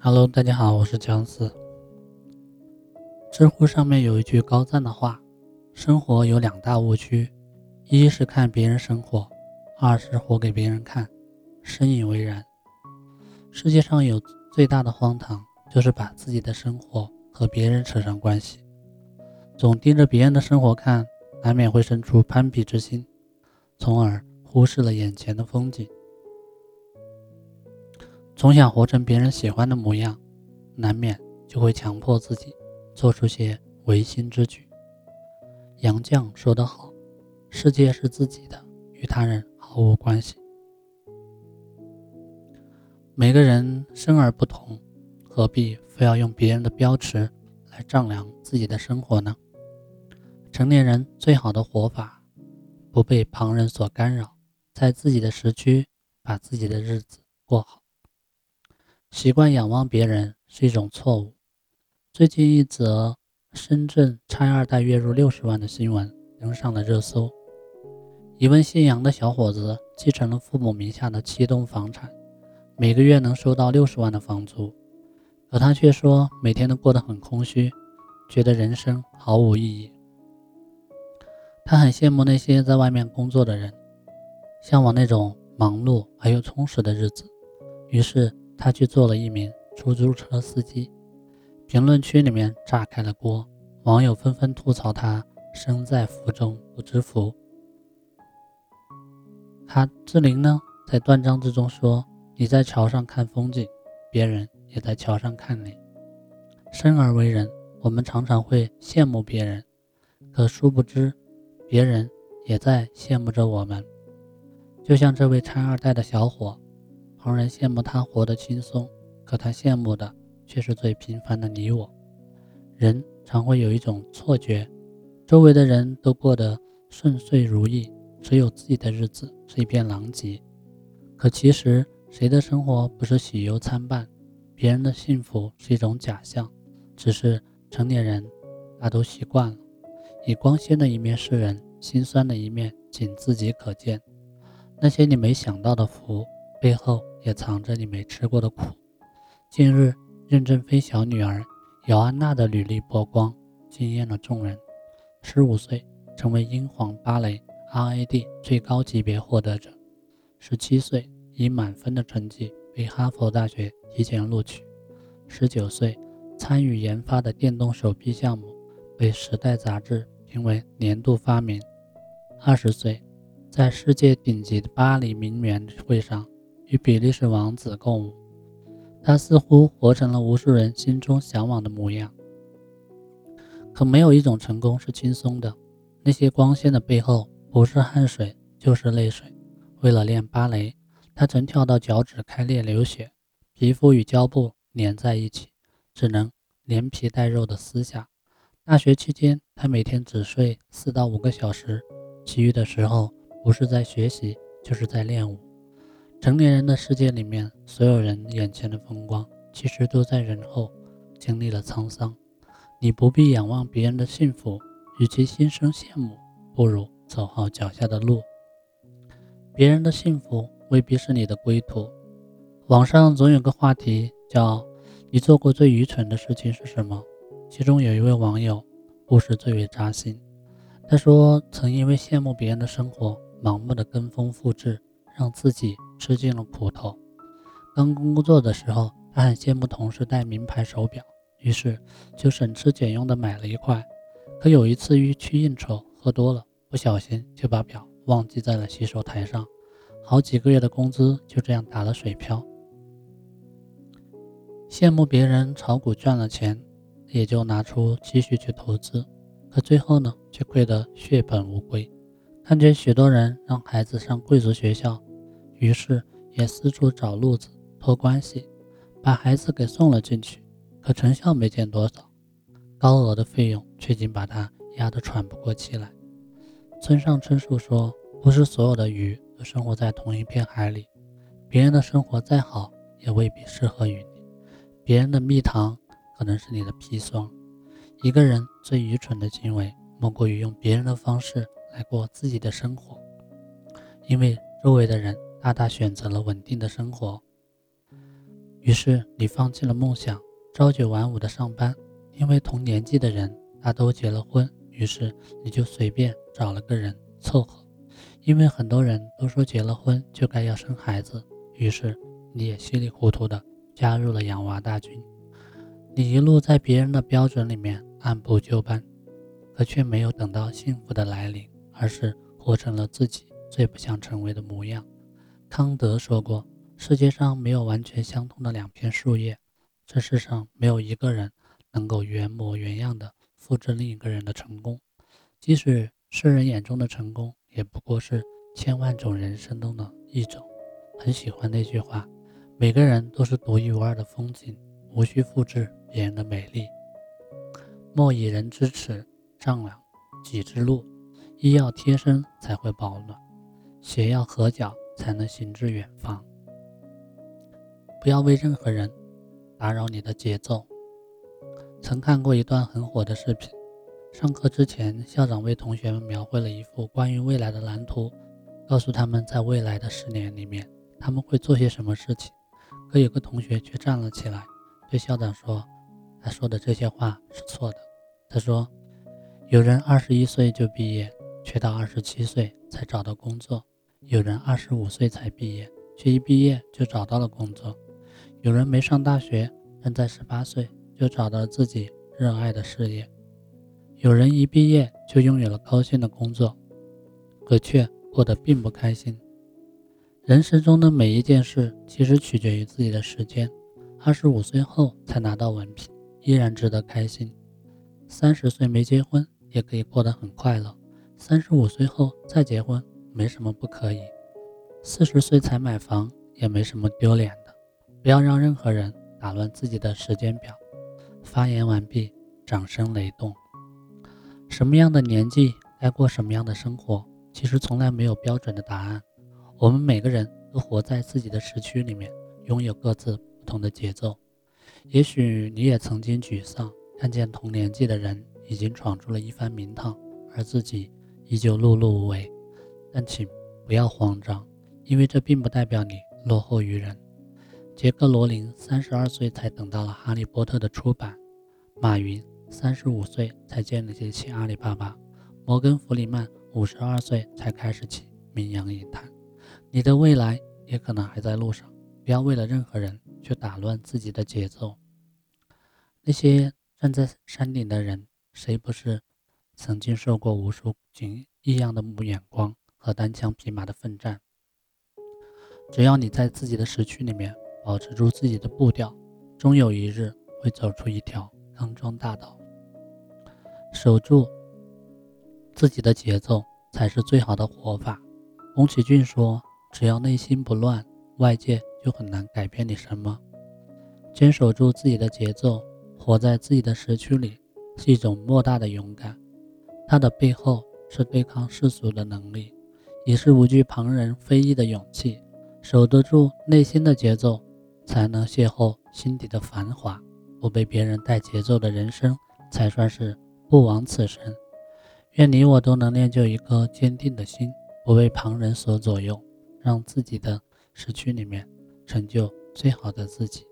Hello，大家好，我是姜四。知乎上面有一句高赞的话：生活有两大误区，一是看别人生活，二是活给别人看。深以为然。世界上有最大的荒唐，就是把自己的生活和别人扯上关系，总盯着别人的生活看，难免会生出攀比之心，从而忽视了眼前的风景。总想活成别人喜欢的模样，难免就会强迫自己做出些违心之举。杨绛说得好：“世界是自己的，与他人毫无关系。”每个人生而不同，何必非要用别人的标尺来丈量自己的生活呢？成年人最好的活法，不被旁人所干扰，在自己的时区把自己的日子过好。习惯仰望别人是一种错误。最近一则深圳拆二代月入六十万的新闻登上了热搜。一位姓杨的小伙子继承了父母名下的七栋房产，每个月能收到六十万的房租，可他却说每天都过得很空虚，觉得人生毫无意义。他很羡慕那些在外面工作的人，向往那种忙碌而又充实的日子，于是。他去做了一名出租车司机，评论区里面炸开了锅，网友纷纷吐槽他身在福中不知福。哈志玲呢，在断章之中说：“你在桥上看风景，别人也在桥上看你。”生而为人，我们常常会羡慕别人，可殊不知，别人也在羡慕着我们。就像这位拆二代的小伙。旁人羡慕他活得轻松，可他羡慕的却是最平凡的你我。人常会有一种错觉，周围的人都过得顺遂如意，只有自己的日子是一片狼藉。可其实，谁的生活不是喜忧参半？别人的幸福是一种假象，只是成年人大都习惯了，以光鲜的一面示人，心酸的一面仅自己可见。那些你没想到的福。背后也藏着你没吃过的苦。近日，任正非小女儿姚安娜的履历曝光，惊艳了众人。十五岁成为英皇芭蕾 RAD 最高级别获得者，十七岁以满分的成绩被哈佛大学提前录取，十九岁参与研发的电动手臂项目被《时代》杂志评为年度发明，二十岁在世界顶级的巴黎名媛会上。与比利时王子共舞，他似乎活成了无数人心中向往的模样。可没有一种成功是轻松的，那些光鲜的背后，不是汗水就是泪水。为了练芭蕾，他曾跳到脚趾开裂流血，皮肤与胶布粘在一起，只能连皮带肉的撕下。大学期间，他每天只睡四到五个小时，其余的时候不是在学习，就是在练舞。成年人的世界里面，所有人眼前的风光，其实都在人后经历了沧桑。你不必仰望别人的幸福，与其心生羡慕，不如走好脚下的路。别人的幸福未必是你的归途。网上总有个话题叫“你做过最愚蠢的事情是什么”，其中有一位网友故事最为扎心。他说，曾因为羡慕别人的生活，盲目的跟风复制。让自己吃尽了苦头。刚工作的时候，他很羡慕同事戴名牌手表，于是就省吃俭用的买了一块。可有一次去去应酬，喝多了，不小心就把表忘记在了洗手台上，好几个月的工资就这样打了水漂。羡慕别人炒股赚了钱，也就拿出积蓄去投资，可最后呢，却亏得血本无归。看见许多人让孩子上贵族学校。于是也四处找路子托关系，把孩子给送了进去。可成效没见多少，高额的费用却已经把他压得喘不过气来。村上春树说：“不是所有的鱼都生活在同一片海里，别人的生活再好，也未必适合于你。别人的蜜糖可能是你的砒霜。一个人最愚蠢的行为，莫过于用别人的方式来过自己的生活，因为周围的人。”大大选择了稳定的生活。于是你放弃了梦想，朝九晚五的上班。因为同年纪的人大都结了婚，于是你就随便找了个人凑合。因为很多人都说结了婚就该要生孩子，于是你也稀里糊涂的加入了养娃大军。你一路在别人的标准里面按部就班，可却没有等到幸福的来临，而是活成了自己最不想成为的模样。康德说过。世界上没有完全相同的两片树叶，这世上没有一个人能够原模原样的复制另一个人的成功。即使世人眼中的成功，也不过是千万种人生中的一种。很喜欢那句话：每个人都是独一无二的风景，无需复制别人的美丽。莫以人之耻，丈量己之路。衣要贴身才会保暖，鞋要合脚才能行至远方。不要为任何人打扰你的节奏。曾看过一段很火的视频，上课之前，校长为同学们描绘了一幅关于未来的蓝图，告诉他们在未来的十年里面他们会做些什么事情。可有个同学却站了起来，对校长说：“他说的这些话是错的。”他说：“有人二十一岁就毕业，却到二十七岁才找到工作；有人二十五岁才毕业，却一毕业就找到了工作。”有人没上大学，但在十八岁就找到了自己热爱的事业；有人一毕业就拥有了高薪的工作，可却过得并不开心。人生中的每一件事，其实取决于自己的时间。二十五岁后才拿到文凭，依然值得开心；三十岁没结婚，也可以过得很快乐；三十五岁后再结婚，没什么不可以；四十岁才买房，也没什么丢脸的。不要让任何人打乱自己的时间表。发言完毕，掌声雷动。什么样的年纪该过什么样的生活，其实从来没有标准的答案。我们每个人都活在自己的时区里面，拥有各自不同的节奏。也许你也曾经沮丧，看见同年纪的人已经闯出了一番名堂，而自己依旧碌碌无为。但请不要慌张，因为这并不代表你落后于人。杰克·罗琳三十二岁才等到了《哈利波特》的出版，马云三十五岁才建立起阿里巴巴，摩根·弗里曼五十二岁才开始起名扬影坛。你的未来也可能还在路上，不要为了任何人去打乱自己的节奏。那些站在山顶的人，谁不是曾经受过无数景异样的眼光和单枪匹马的奋战？只要你在自己的时区里面。保持住自己的步调，终有一日会走出一条康庄大道。守住自己的节奏才是最好的活法。宫崎骏说：“只要内心不乱，外界就很难改变你什么。”坚守住自己的节奏，活在自己的时区里，是一种莫大的勇敢。它的背后是对抗世俗的能力，也是无惧旁人非议的勇气。守得住内心的节奏。才能邂逅心底的繁华，不被别人带节奏的人生，才算是不枉此生。愿你我都能练就一颗坚定的心，不被旁人所左右，让自己的时区里面成就最好的自己，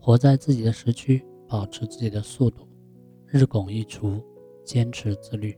活在自己的时区，保持自己的速度，日拱一卒，坚持自律。